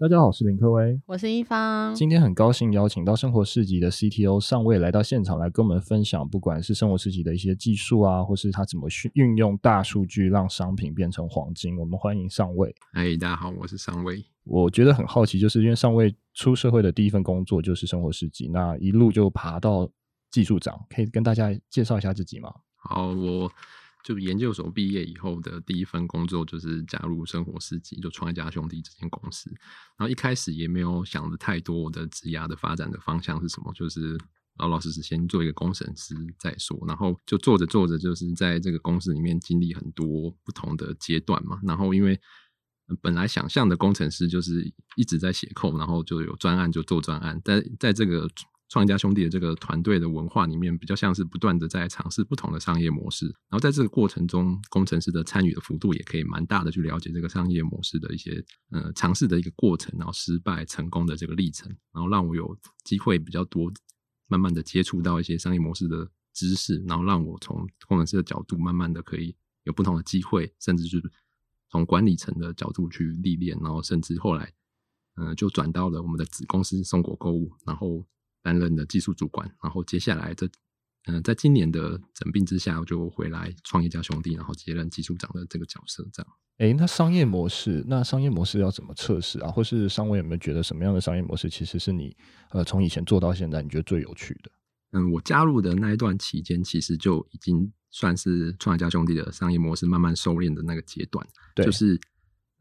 大家好，我是林科威，我是一方。今天很高兴邀请到生活市集的 CTO 尚魏来到现场，来跟我们分享，不管是生活市集的一些技术啊，或是他怎么去运用大数据让商品变成黄金。我们欢迎尚魏。哎，大家好，我是尚魏。我觉得很好奇，就是因为尚魏出社会的第一份工作就是生活市集，那一路就爬到技术长，可以跟大家介绍一下自己吗？好，我。就研究所毕业以后的第一份工作就是加入生活司机，就创业家兄弟这间公司。然后一开始也没有想的太多，我的职涯的发展的方向是什么，就是老老实实先做一个工程师再说。然后就做着做着，就是在这个公司里面经历很多不同的阶段嘛。然后因为本来想象的工程师就是一直在写扣然后就有专案就做专案，但在这个。创业家兄弟的这个团队的文化里面，比较像是不断的在尝试不同的商业模式，然后在这个过程中，工程师的参与的幅度也可以蛮大的，去了解这个商业模式的一些呃尝试的一个过程，然后失败成功的这个历程，然后让我有机会比较多，慢慢的接触到一些商业模式的知识，然后让我从工程师的角度，慢慢的可以有不同的机会，甚至是从管理层的角度去历练，然后甚至后来，嗯、就转到了我们的子公司松果购物，然后。担任的技术主管，然后接下来这，嗯、呃，在今年的整病之下，我就回来创业家兄弟，然后接任技术长的这个角色，这样。诶，那商业模式，那商业模式要怎么测试啊？或是商委有没有觉得什么样的商业模式，其实是你呃从以前做到现在，你觉得最有趣的？嗯，我加入的那一段期间，其实就已经算是创业家兄弟的商业模式慢慢收敛的那个阶段，对，就是。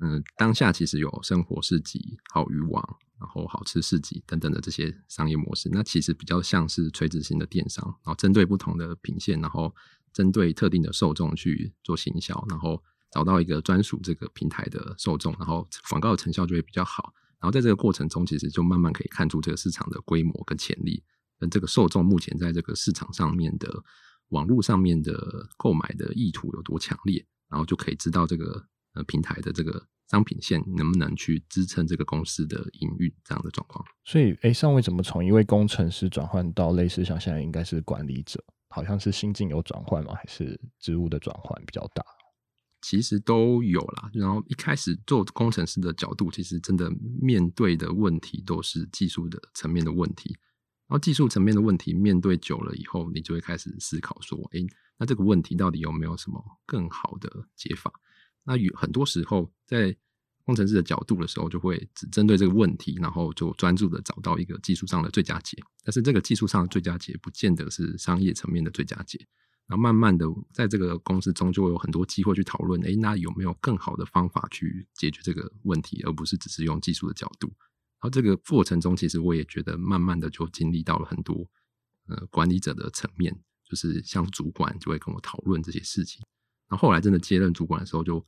嗯，当下其实有生活市集、好渔网，然后好吃市集等等的这些商业模式，那其实比较像是垂直型的电商，然后针对不同的品线，然后针对特定的受众去做行销，然后找到一个专属这个平台的受众，然后广告的成效就会比较好。然后在这个过程中，其实就慢慢可以看出这个市场的规模跟潜力，跟这个受众目前在这个市场上面的网络上面的购买的意图有多强烈，然后就可以知道这个。呃，平台的这个商品线能不能去支撑这个公司的营运这样的状况？所以，哎，上位怎么从一位工程师转换到类似像现在应该是管理者？好像是心境有转换吗？还是职务的转换比较大？其实都有啦。然后一开始做工程师的角度，其实真的面对的问题都是技术的层面的问题。然后技术层面的问题面对久了以后，你就会开始思考说，诶，那这个问题到底有没有什么更好的解法？那有很多时候，在工程师的角度的时候，就会只针对这个问题，然后就专注的找到一个技术上的最佳解。但是这个技术上的最佳解，不见得是商业层面的最佳解。然后慢慢的，在这个公司中，就会有很多机会去讨论，诶，那有没有更好的方法去解决这个问题，而不是只是用技术的角度。然后这个过程中，其实我也觉得，慢慢的就经历到了很多呃管理者的层面，就是像主管就会跟我讨论这些事情。然后后来真的接任主管的时候，就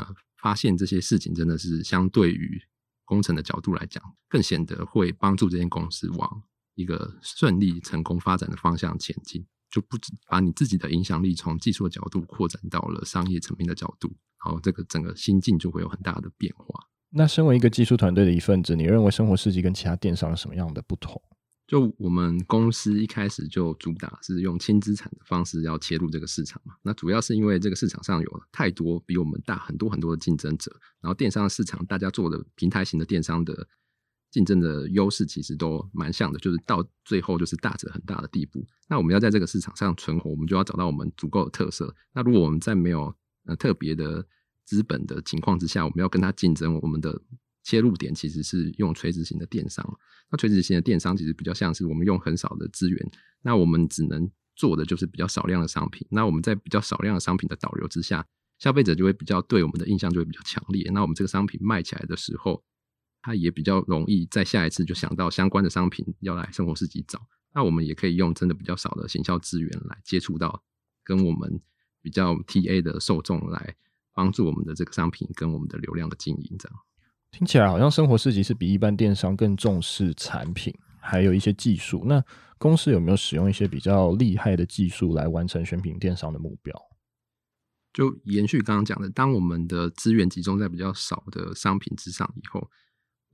呃发现这些事情真的是相对于工程的角度来讲，更显得会帮助这间公司往一个顺利成功发展的方向前进。就不止把你自己的影响力从技术的角度扩展到了商业层面的角度，然后这个整个心境就会有很大的变化。那身为一个技术团队的一份子，你认为生活市集跟其他电商有什么样的不同？就我们公司一开始就主打是用轻资产的方式要切入这个市场嘛，那主要是因为这个市场上有太多比我们大很多很多的竞争者，然后电商的市场大家做的平台型的电商的竞争的优势其实都蛮像的，就是到最后就是大者很大的地步。那我们要在这个市场上存活，我们就要找到我们足够的特色。那如果我们在没有呃特别的资本的情况之下，我们要跟他竞争，我们的。切入点其实是用垂直型的电商，那垂直型的电商其实比较像是我们用很少的资源，那我们只能做的就是比较少量的商品。那我们在比较少量的商品的导流之下，消费者就会比较对我们的印象就会比较强烈。那我们这个商品卖起来的时候，他也比较容易在下一次就想到相关的商品要来生活市集找。那我们也可以用真的比较少的行销资源来接触到跟我们比较 TA 的受众，来帮助我们的这个商品跟我们的流量的经营这样。听起来好像生活市集是比一般电商更重视产品，还有一些技术。那公司有没有使用一些比较厉害的技术来完成选品电商的目标？就延续刚刚讲的，当我们的资源集中在比较少的商品之上以后，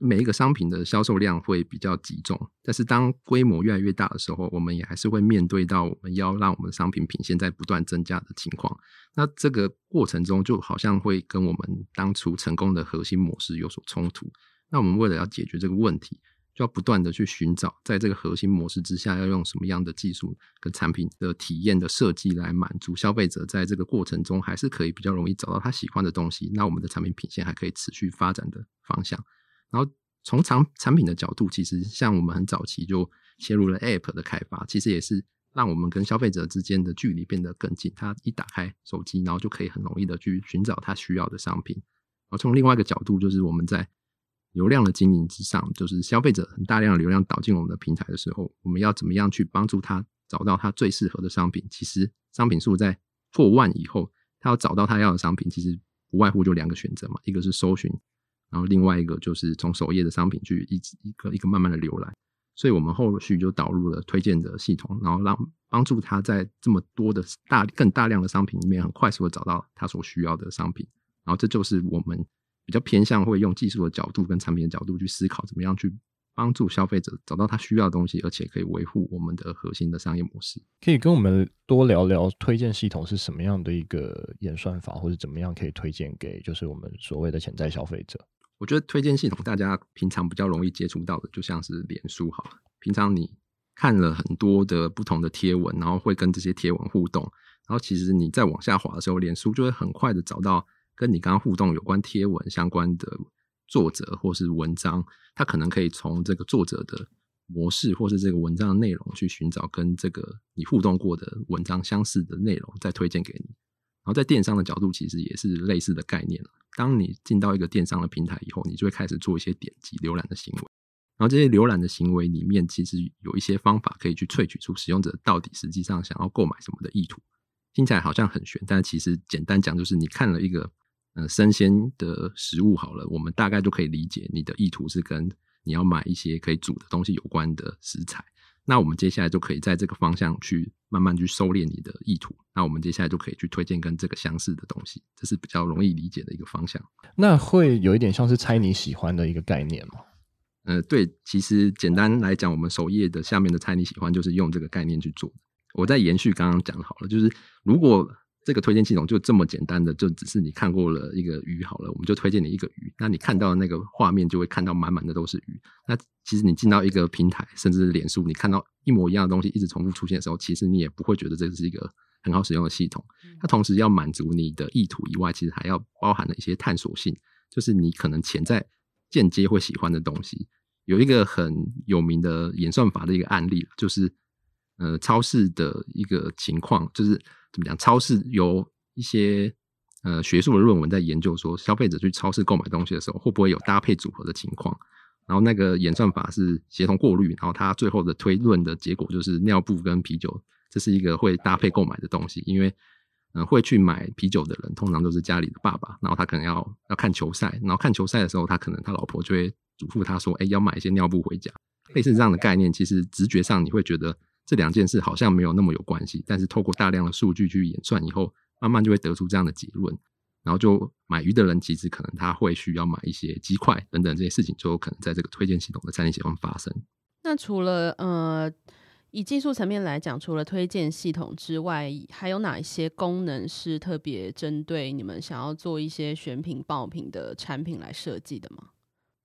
每一个商品的销售量会比较集中，但是当规模越来越大的时候，我们也还是会面对到我们要让我们的商品品现在不断增加的情况。那这个过程中就好像会跟我们当初成功的核心模式有所冲突。那我们为了要解决这个问题，就要不断的去寻找，在这个核心模式之下，要用什么样的技术跟产品的体验的设计来满足消费者，在这个过程中还是可以比较容易找到他喜欢的东西。那我们的产品品线还可以持续发展的方向。然后从产产品的角度，其实像我们很早期就切入了 App 的开发，其实也是让我们跟消费者之间的距离变得更近。他一打开手机，然后就可以很容易的去寻找他需要的商品。然后从另外一个角度，就是我们在流量的经营之上，就是消费者很大量的流量导进我们的平台的时候，我们要怎么样去帮助他找到他最适合的商品？其实商品数在过万以后，他要找到他要的商品，其实不外乎就两个选择嘛，一个是搜寻，然后另外一个就是从首页的商品去一一个一个慢慢的浏览。所以我们后续就导入了推荐的系统，然后让帮助他在这么多的大更大量的商品里面，很快速的找到他所需要的商品。然后这就是我们。比较偏向会用技术的角度跟产品的角度去思考，怎么样去帮助消费者找到他需要的东西，而且可以维护我们的核心的商业模式。可以跟我们多聊聊推荐系统是什么样的一个演算法，或者怎么样可以推荐给就是我们所谓的潜在消费者？我觉得推荐系统大家平常比较容易接触到的，就像是脸书好了。平常你看了很多的不同的贴文，然后会跟这些贴文互动，然后其实你在往下滑的时候，脸书就会很快的找到。跟你刚刚互动有关贴文相关的作者或是文章，他可能可以从这个作者的模式或是这个文章的内容去寻找跟这个你互动过的文章相似的内容，再推荐给你。然后在电商的角度，其实也是类似的概念。当你进到一个电商的平台以后，你就会开始做一些点击浏览的行为。然后这些浏览的行为里面，其实有一些方法可以去萃取出使用者到底实际上想要购买什么的意图。听起来好像很玄，但其实简单讲就是你看了一个。呃，生鲜的食物好了，我们大概就可以理解你的意图是跟你要买一些可以煮的东西有关的食材。那我们接下来就可以在这个方向去慢慢去收敛你的意图。那我们接下来就可以去推荐跟这个相似的东西，这是比较容易理解的一个方向。那会有一点像是猜你喜欢的一个概念吗？呃，对，其实简单来讲，我们首页的下面的猜你喜欢就是用这个概念去做。我再延续刚刚讲好了，就是如果。这个推荐系统就这么简单的，就只是你看过了一个鱼好了，我们就推荐你一个鱼。那你看到的那个画面就会看到满满的都是鱼。那其实你进到一个平台，甚至是脸书，你看到一模一样的东西一直重复出现的时候，其实你也不会觉得这是一个很好使用的系统。它同时要满足你的意图以外，其实还要包含了一些探索性，就是你可能潜在间接会喜欢的东西。有一个很有名的演算法的一个案例，就是呃超市的一个情况，就是。怎么讲？超市有一些呃学术的论文在研究说，消费者去超市购买东西的时候，会不会有搭配组合的情况？然后那个演算法是协同过滤，然后它最后的推论的结果就是尿布跟啤酒，这是一个会搭配购买的东西。因为嗯、会去买啤酒的人通常都是家里的爸爸，然后他可能要要看球赛，然后看球赛的时候，他可能他老婆就会嘱咐他说：“哎，要买一些尿布回家。”类似这样的概念，其实直觉上你会觉得。这两件事好像没有那么有关系，但是透过大量的数据去演算以后，慢慢就会得出这样的结论。然后就买鱼的人，其实可能他会需要买一些鸡块等等这些事情，就有可能在这个推荐系统的猜你喜欢发生。那除了呃，以技术层面来讲，除了推荐系统之外，还有哪一些功能是特别针对你们想要做一些选品爆品的产品来设计的吗？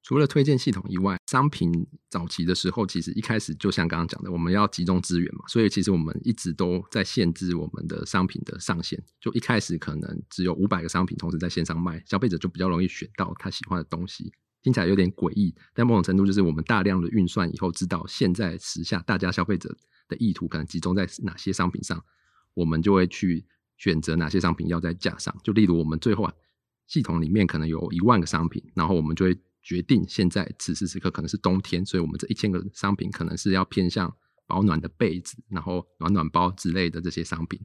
除了推荐系统以外，商品早期的时候，其实一开始就像刚刚讲的，我们要集中资源嘛，所以其实我们一直都在限制我们的商品的上限。就一开始可能只有五百个商品同时在线上卖，消费者就比较容易选到他喜欢的东西。听起来有点诡异，但某种程度就是我们大量的运算以后，知道现在时下大家消费者的意图可能集中在哪些商品上，我们就会去选择哪些商品要在架上。就例如我们最后啊，系统里面可能有一万个商品，然后我们就会。决定现在此时此刻可能是冬天，所以我们这一千个商品可能是要偏向保暖的被子，然后暖暖包之类的这些商品，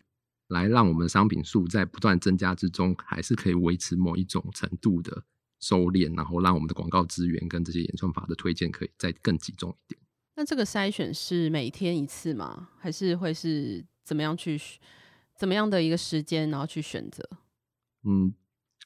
来让我们的商品数在不断增加之中，还是可以维持某一种程度的收敛，然后让我们的广告资源跟这些演算法的推荐可以再更集中一点。那这个筛选是每天一次吗？还是会是怎么样去怎么样的一个时间，然后去选择？嗯。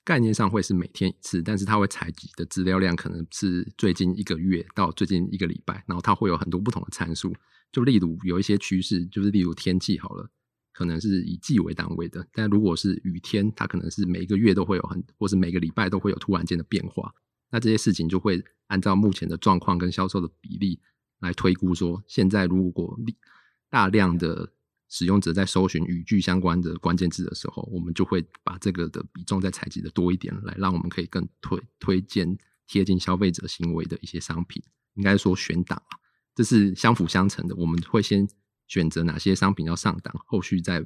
概念上会是每天一次，但是它会采集的资料量可能是最近一个月到最近一个礼拜，然后它会有很多不同的参数。就例如有一些趋势，就是例如天气好了，可能是以季为单位的，但如果是雨天，它可能是每个月都会有很，或是每个礼拜都会有突然间的变化。那这些事情就会按照目前的状况跟销售的比例来推估，说现在如果大量的使用者在搜寻语句相关的关键字的时候，我们就会把这个的比重再采集的多一点，来让我们可以更推推荐贴近消费者行为的一些商品。应该说选档啊，这是相辅相成的。我们会先选择哪些商品要上档，后续再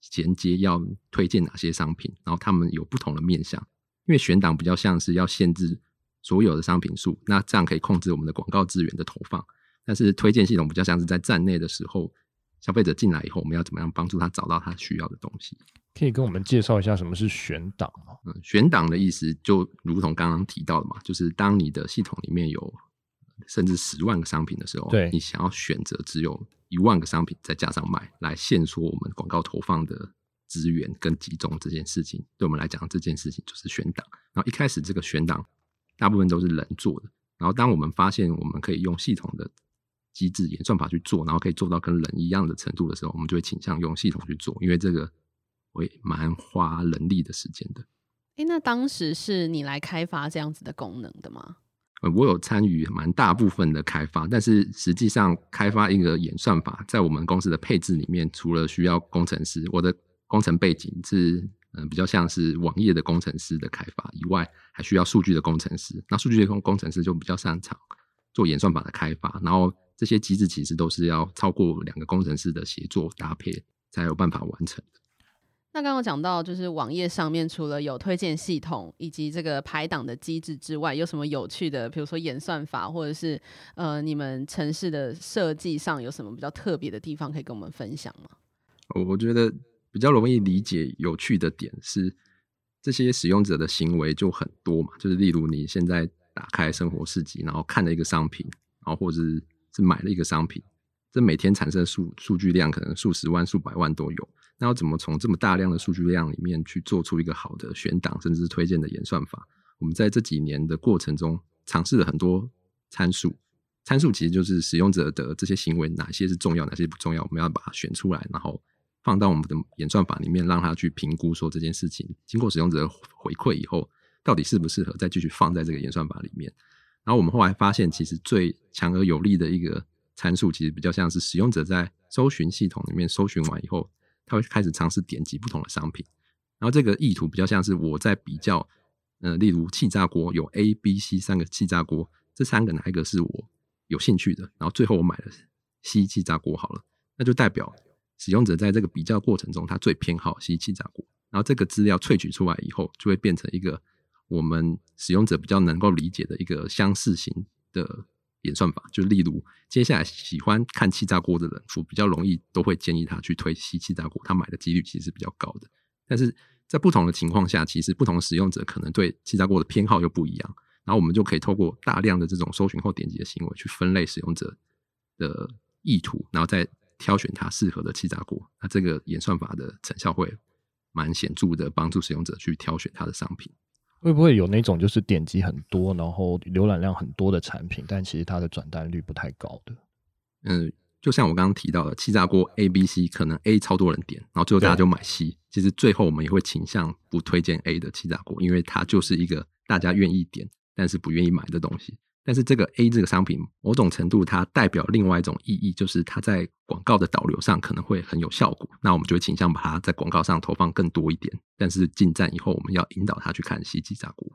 衔接要推荐哪些商品，然后他们有不同的面向。因为选档比较像是要限制所有的商品数，那这样可以控制我们的广告资源的投放。但是推荐系统比较像是在站内的时候。消费者进来以后，我们要怎么样帮助他找到他需要的东西？可以跟我们介绍一下什么是选档吗？嗯，选档的意思就如同刚刚提到的嘛，就是当你的系统里面有甚至十万个商品的时候，对，你想要选择只有一万个商品再加上卖，来限缩我们广告投放的资源跟集中这件事情，对我们来讲，这件事情就是选档。然后一开始这个选档大部分都是人做的，然后当我们发现我们可以用系统的。机制演算法去做，然后可以做到跟人一样的程度的时候，我们就会倾向用系统去做，因为这个会蛮花人力的时间的。诶，那当时是你来开发这样子的功能的吗？呃，我有参与蛮大部分的开发，但是实际上开发一个演算法，在我们公司的配置里面，除了需要工程师，我的工程背景是嗯、呃、比较像是网页的工程师的开发以外，还需要数据的工程师。那数据的工工程师就比较擅长做演算法的开发，然后。这些机制其实都是要超过两个工程师的协作搭配才有办法完成的。那刚刚讲到，就是网页上面除了有推荐系统以及这个排档的机制之外，有什么有趣的？比如说演算法，或者是呃，你们城市的设计上有什么比较特别的地方可以跟我们分享吗？我我觉得比较容易理解、有趣的点是，这些使用者的行为就很多嘛，就是例如你现在打开生活市集，然后看了一个商品，然后或者是。是买了一个商品，这每天产生的数数据量可能数十万、数百万都有。那要怎么从这么大量的数据量里面去做出一个好的选档，甚至是推荐的演算法？我们在这几年的过程中尝试了很多参数，参数其实就是使用者的这些行为，哪些是重要，哪些不重要，我们要把它选出来，然后放到我们的演算法里面，让它去评估说这件事情经过使用者回馈以后，到底适不适合再继续放在这个演算法里面。然后我们后来发现，其实最强而有力的一个参数，其实比较像是使用者在搜寻系统里面搜寻完以后，他会开始尝试点击不同的商品。然后这个意图比较像是我在比较，呃，例如气炸锅有 A、B、C 三个气炸锅，这三个哪一个是我有兴趣的？然后最后我买了 C 气炸锅好了，那就代表使用者在这个比较过程中，他最偏好 C 气炸锅。然后这个资料萃取出来以后，就会变成一个。我们使用者比较能够理解的一个相似型的演算法，就例如接下来喜欢看气炸锅的人，我比较容易都会建议他去推西气炸锅，他买的几率其实是比较高的。但是在不同的情况下，其实不同使用者可能对气炸锅的偏好又不一样。然后我们就可以透过大量的这种搜寻后点击的行为去分类使用者的意图，然后再挑选他适合的气炸锅。那这个演算法的成效会蛮显著的，帮助使用者去挑选他的商品。会不会有那种就是点击很多，然后浏览量很多的产品，但其实它的转单率不太高的？嗯，就像我刚刚提到的，气炸锅 A、B、C，可能 A 超多人点，然后最后大家就买 C。其实最后我们也会倾向不推荐 A 的气炸锅，因为它就是一个大家愿意点，但是不愿意买的东西。但是这个 A 这个商品，某种程度它代表另外一种意义，就是它在广告的导流上可能会很有效果。那我们就会倾向把它在广告上投放更多一点。但是进站以后，我们要引导他去看西气炸锅。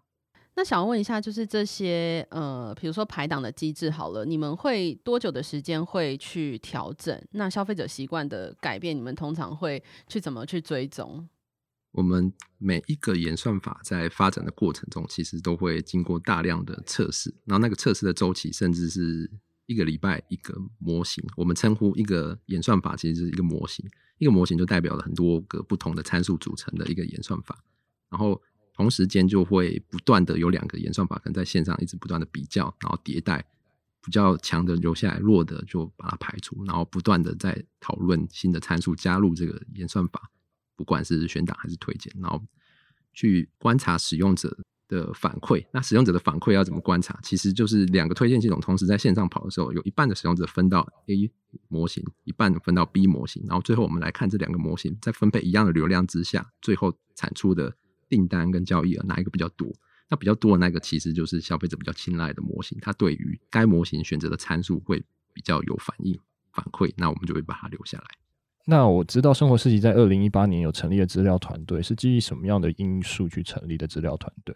那想问一下，就是这些呃，比如说排档的机制好了，你们会多久的时间会去调整？那消费者习惯的改变，你们通常会去怎么去追踪？我们每一个演算法在发展的过程中，其实都会经过大量的测试，然后那个测试的周期甚至是一个礼拜一个模型。我们称呼一个演算法其实是一个模型，一个模型就代表了很多个不同的参数组成的一个演算法。然后同时间就会不断的有两个演算法可能在线上一直不断的比较，然后迭代，比较强的留下来，弱的就把它排除，然后不断的在讨论新的参数加入这个演算法。不管是选档还是推荐，然后去观察使用者的反馈。那使用者的反馈要怎么观察？其实就是两个推荐系统同时在线上跑的时候，有一半的使用者分到 A 模型，一半分到 B 模型，然后最后我们来看这两个模型在分配一样的流量之下，最后产出的订单跟交易额哪一个比较多？那比较多的那个其实就是消费者比较青睐的模型，它对于该模型选择的参数会比较有反应反馈，那我们就会把它留下来。那我知道生活市集在二零一八年有成立的资料团队，是基于什么样的因素去成立的资料团队？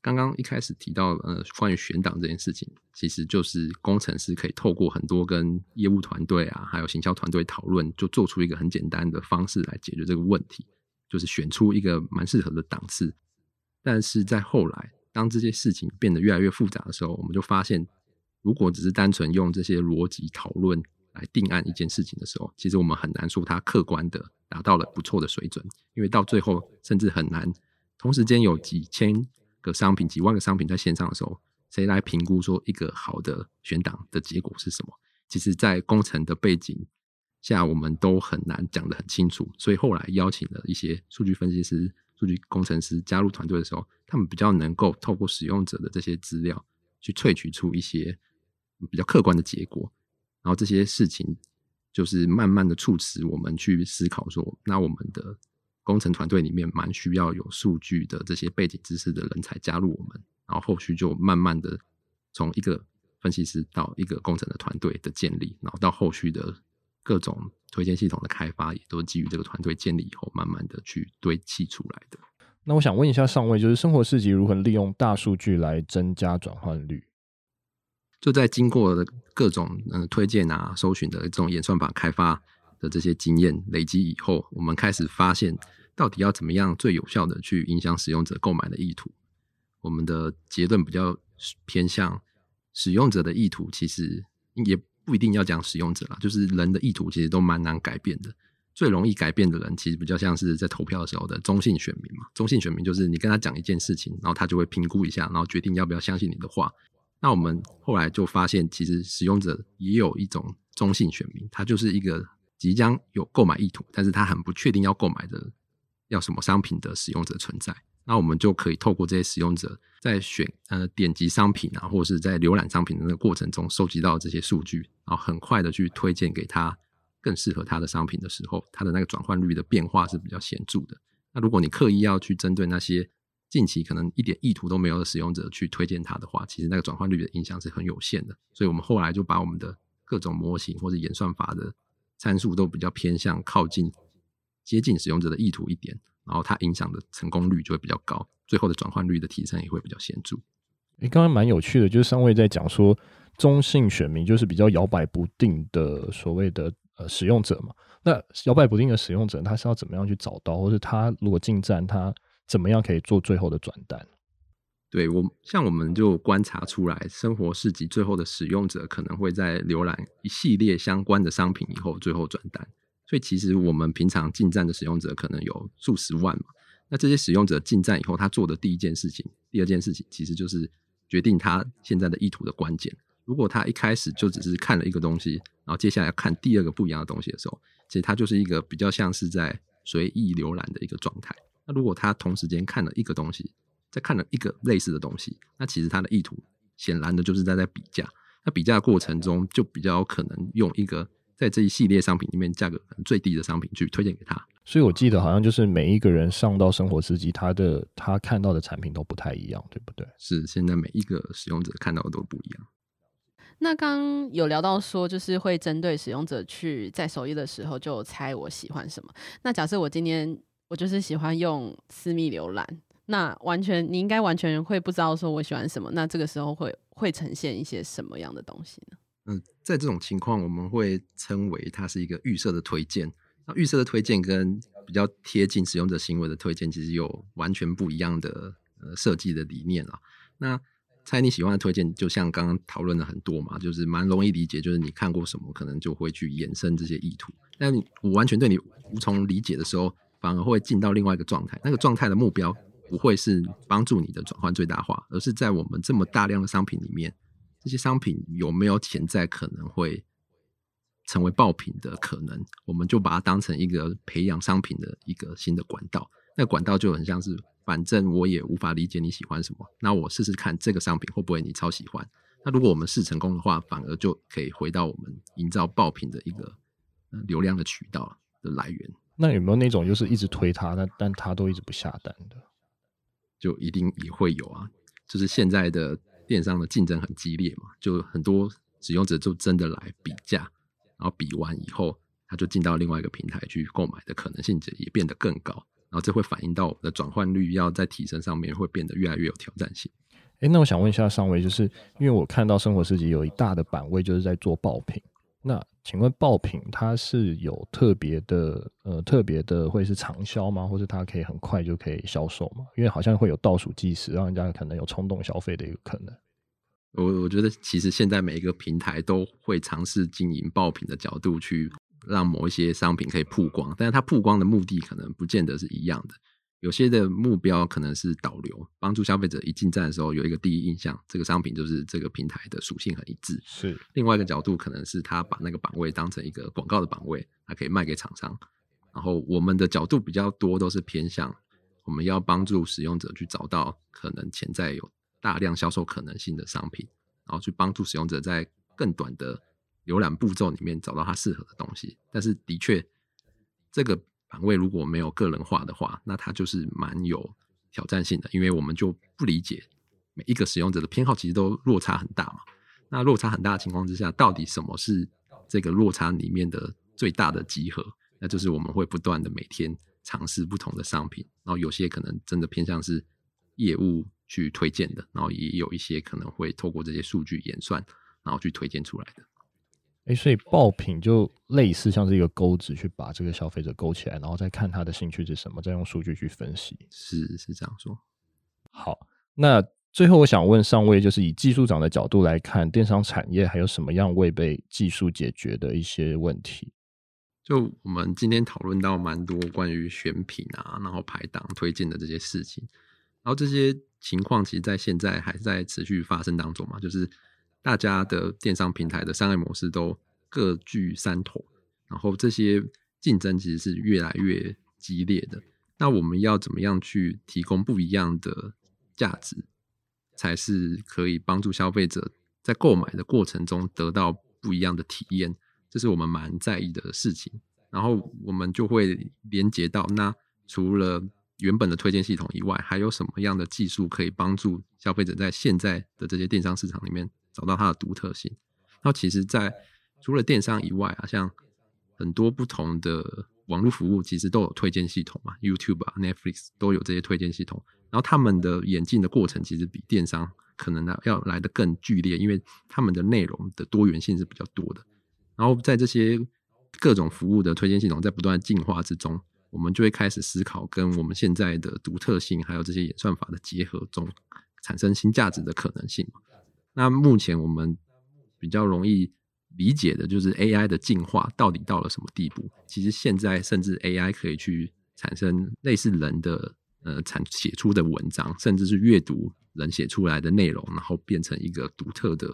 刚刚一开始提到呃，关于选档这件事情，其实就是工程师可以透过很多跟业务团队啊，还有行销团队讨论，就做出一个很简单的方式来解决这个问题，就是选出一个蛮适合的档次。但是在后来，当这些事情变得越来越复杂的时候，我们就发现，如果只是单纯用这些逻辑讨论来定案一件事情的时候，其实我们很难说它客观的达到了不错的水准，因为到最后甚至很难同时间有几千个商品、几万个商品在线上的时候，谁来评估说一个好的选档的结果是什么？其实，在工程的背景下，我们都很难讲得很清楚，所以后来邀请了一些数据分析师。数据工程师加入团队的时候，他们比较能够透过使用者的这些资料，去萃取出一些比较客观的结果。然后这些事情就是慢慢的促使我们去思考说，那我们的工程团队里面蛮需要有数据的这些背景知识的人才加入我们。然后后续就慢慢的从一个分析师到一个工程的团队的建立，然后到后续的各种。推荐系统的开发也都基于这个团队建立以后，慢慢的去堆砌出来的。那我想问一下上位，就是生活市集如何利用大数据来增加转换率？就在经过各种嗯推荐啊、搜寻的这种演算法开发的这些经验累积以后，我们开始发现，到底要怎么样最有效的去影响使用者购买的意图？我们的结论比较偏向使用者的意图，其实也。不一定要讲使用者啦，就是人的意图其实都蛮难改变的。最容易改变的人，其实比较像是在投票的时候的中性选民嘛。中性选民就是你跟他讲一件事情，然后他就会评估一下，然后决定要不要相信你的话。那我们后来就发现，其实使用者也有一种中性选民，他就是一个即将有购买意图，但是他很不确定要购买的要什么商品的使用者存在。那我们就可以透过这些使用者在选呃点击商品啊，或者是在浏览商品的那个过程中收集到这些数据，然后很快的去推荐给他更适合他的商品的时候，他的那个转换率的变化是比较显著的。那如果你刻意要去针对那些近期可能一点意图都没有的使用者去推荐它的话，其实那个转换率的影响是很有限的。所以我们后来就把我们的各种模型或者演算法的参数都比较偏向靠近接近使用者的意图一点。然后它影响的成功率就会比较高，最后的转换率的提升也会比较显著。诶，刚刚蛮有趣的，就是上位在讲说，中性选民就是比较摇摆不定的所谓的呃使用者嘛。那摇摆不定的使用者，他是要怎么样去找到，或是他如果进站，他怎么样可以做最后的转单？对，我像我们就观察出来，生活市集最后的使用者可能会在浏览一系列相关的商品以后，最后转单。所以其实我们平常进站的使用者可能有数十万嘛，那这些使用者进站以后，他做的第一件事情、第二件事情，其实就是决定他现在的意图的关键。如果他一开始就只是看了一个东西，然后接下来看第二个不一样的东西的时候，其实他就是一个比较像是在随意浏览的一个状态。那如果他同时间看了一个东西，再看了一个类似的东西，那其实他的意图显然的就是在在比价。那比价的过程中，就比较有可能用一个。在这一系列商品里面，价格可能最低的商品去推荐给他。所以我记得好像就是每一个人上到生活司机，他的他看到的产品都不太一样，对不对？是，现在每一个使用者看到的都不一样。那刚有聊到说，就是会针对使用者去在首页的时候就猜我喜欢什么。那假设我今天我就是喜欢用私密浏览，那完全你应该完全会不知道说我喜欢什么。那这个时候会会呈现一些什么样的东西呢？嗯，在这种情况，我们会称为它是一个预设的推荐。那预设的推荐跟比较贴近使用者行为的推荐，其实有完全不一样的呃设计的理念啊。那猜你喜欢的推荐，就像刚刚讨论的很多嘛，就是蛮容易理解，就是你看过什么，可能就会去衍生这些意图。但我完全对你无从理解的时候，反而会进到另外一个状态。那个状态的目标不会是帮助你的转换最大化，而是在我们这么大量的商品里面。这些商品有没有潜在可能会成为爆品的可能？我们就把它当成一个培养商品的一个新的管道。那管道就很像是反正我也无法理解你喜欢什么，那我试试看这个商品会不会你超喜欢。那如果我们试成功的话，反而就可以回到我们营造爆品的一个流量的渠道的来源。那有没有那种就是一直推他，但但他都一直不下单的？就一定也会有啊。就是现在的电商的竞争很激烈嘛，就很多使用者就真的来比价，然后比完以后，他就进到另外一个平台去购买的可能性也变得更高。然后这会反映到我们的转换率要在提升上面会变得越来越有挑战性。哎，那我想问一下上位，就是因为我看到生活市集有一大的版位就是在做爆品，那请问爆品它是有特别的呃特别的会是长销吗？或是它可以很快就可以销售吗？因为好像会有倒数计时，让人家可能有冲动消费的一个可能。我我觉得其实现在每一个平台都会尝试经营爆品的角度去让某一些商品可以曝光，但是它曝光的目的可能不见得是一样的。有些的目标可能是导流，帮助消费者一进站的时候有一个第一印象，这个商品就是这个平台的属性很一致。是另外一个角度，可能是他把那个版位当成一个广告的版位，还可以卖给厂商。然后我们的角度比较多，都是偏向我们要帮助使用者去找到可能潜在有大量销售可能性的商品，然后去帮助使用者在更短的浏览步骤里面找到他适合的东西。但是的确，这个。版位如果没有个人化的话，那它就是蛮有挑战性的，因为我们就不理解每一个使用者的偏好，其实都落差很大嘛。那落差很大的情况之下，到底什么是这个落差里面的最大的集合？那就是我们会不断的每天尝试不同的商品，然后有些可能真的偏向是业务去推荐的，然后也有一些可能会透过这些数据演算，然后去推荐出来的。哎，所以爆品就类似像是一个钩子，去把这个消费者勾起来，然后再看他的兴趣是什么，再用数据去分析。是是这样说。好，那最后我想问上位，就是以技术长的角度来看，电商产业还有什么样未被技术解决的一些问题？就我们今天讨论到蛮多关于选品啊，然后排档推荐的这些事情，然后这些情况其实在现在还在持续发生当中嘛，就是。大家的电商平台的商业模式都各具山头，然后这些竞争其实是越来越激烈的。那我们要怎么样去提供不一样的价值，才是可以帮助消费者在购买的过程中得到不一样的体验？这是我们蛮在意的事情。然后我们就会连接到，那除了原本的推荐系统以外，还有什么样的技术可以帮助消费者在现在的这些电商市场里面？找到它的独特性。那其实，在除了电商以外啊，像很多不同的网络服务，其实都有推荐系统嘛，YouTube 啊、Netflix 都有这些推荐系统。然后他们的演进的过程，其实比电商可能呢要来得更剧烈，因为他们的内容的多元性是比较多的。然后在这些各种服务的推荐系统在不断进化之中，我们就会开始思考跟我们现在的独特性，还有这些演算法的结合中，产生新价值的可能性。那目前我们比较容易理解的就是 AI 的进化到底到了什么地步？其实现在甚至 AI 可以去产生类似人的呃产写出的文章，甚至是阅读人写出来的内容，然后变成一个独特的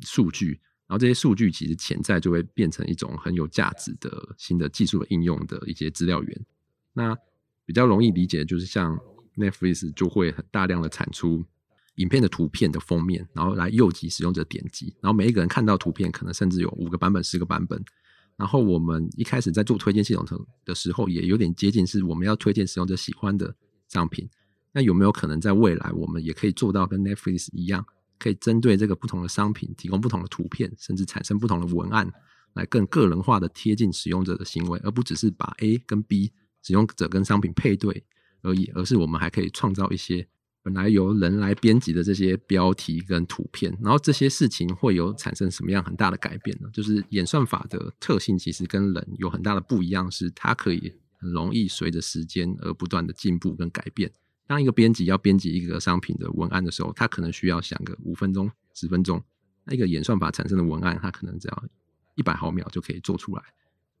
数据。然后这些数据其实潜在就会变成一种很有价值的新的技术的应用的一些资料源。那比较容易理解的就是像 Netflix 就会很大量的产出。影片的图片的封面，然后来诱集使用者点击，然后每一个人看到图片，可能甚至有五个版本、十个版本。然后我们一开始在做推荐系统的时候，也有点接近是我们要推荐使用者喜欢的商品。那有没有可能在未来，我们也可以做到跟 Netflix 一样，可以针对这个不同的商品，提供不同的图片，甚至产生不同的文案，来更个人化的贴近使用者的行为，而不只是把 A 跟 B 使用者跟商品配对而已，而是我们还可以创造一些。本来由人来编辑的这些标题跟图片，然后这些事情会有产生什么样很大的改变呢？就是演算法的特性其实跟人有很大的不一样，是它可以很容易随着时间而不断的进步跟改变。当一个编辑要编辑一个商品的文案的时候，他可能需要想个五分钟、十分钟，那一个演算法产生的文案，它可能只要一百毫秒就可以做出来。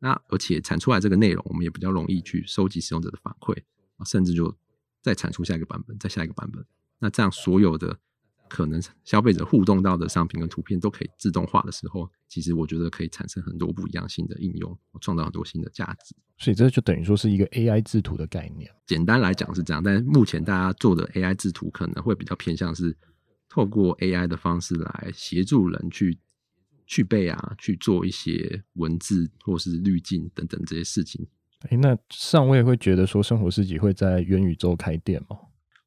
那而且产出来这个内容，我们也比较容易去收集使用者的反馈，甚至就。再产出下一个版本，再下一个版本，那这样所有的可能消费者互动到的商品跟图片都可以自动化的时候，其实我觉得可以产生很多不一样新的应用，创造很多新的价值。所以这就等于说是一个 AI 制图的概念。简单来讲是这样，但是目前大家做的 AI 制图可能会比较偏向是透过 AI 的方式来协助人去去背啊，去做一些文字或是滤镜等等这些事情。哎，那上位会觉得说生活市集会在元宇宙开店吗？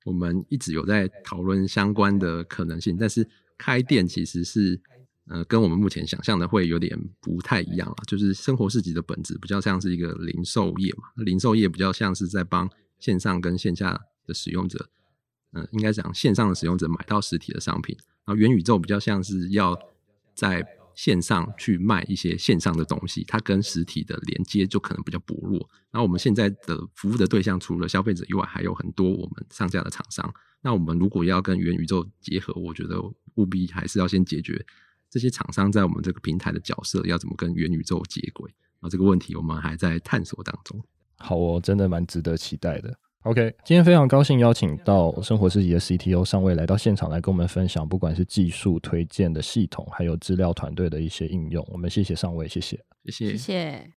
我们一直有在讨论相关的可能性，但是开店其实是，呃，跟我们目前想象的会有点不太一样啊。就是生活市集的本质比较像是一个零售业嘛，零售业比较像是在帮线上跟线下的使用者，嗯、呃，应该讲线上的使用者买到实体的商品，然后元宇宙比较像是要在线上去卖一些线上的东西，它跟实体的连接就可能比较薄弱。然后我们现在的服务的对象除了消费者以外，还有很多我们上架的厂商。那我们如果要跟元宇宙结合，我觉得务必还是要先解决这些厂商在我们这个平台的角色要怎么跟元宇宙接轨。然后这个问题我们还在探索当中。好哦，真的蛮值得期待的。OK，今天非常高兴邀请到生活市集的 CTO 上尉来到现场来跟我们分享，不管是技术推荐的系统，还有资料团队的一些应用。我们谢谢上尉，谢谢，谢谢，谢谢。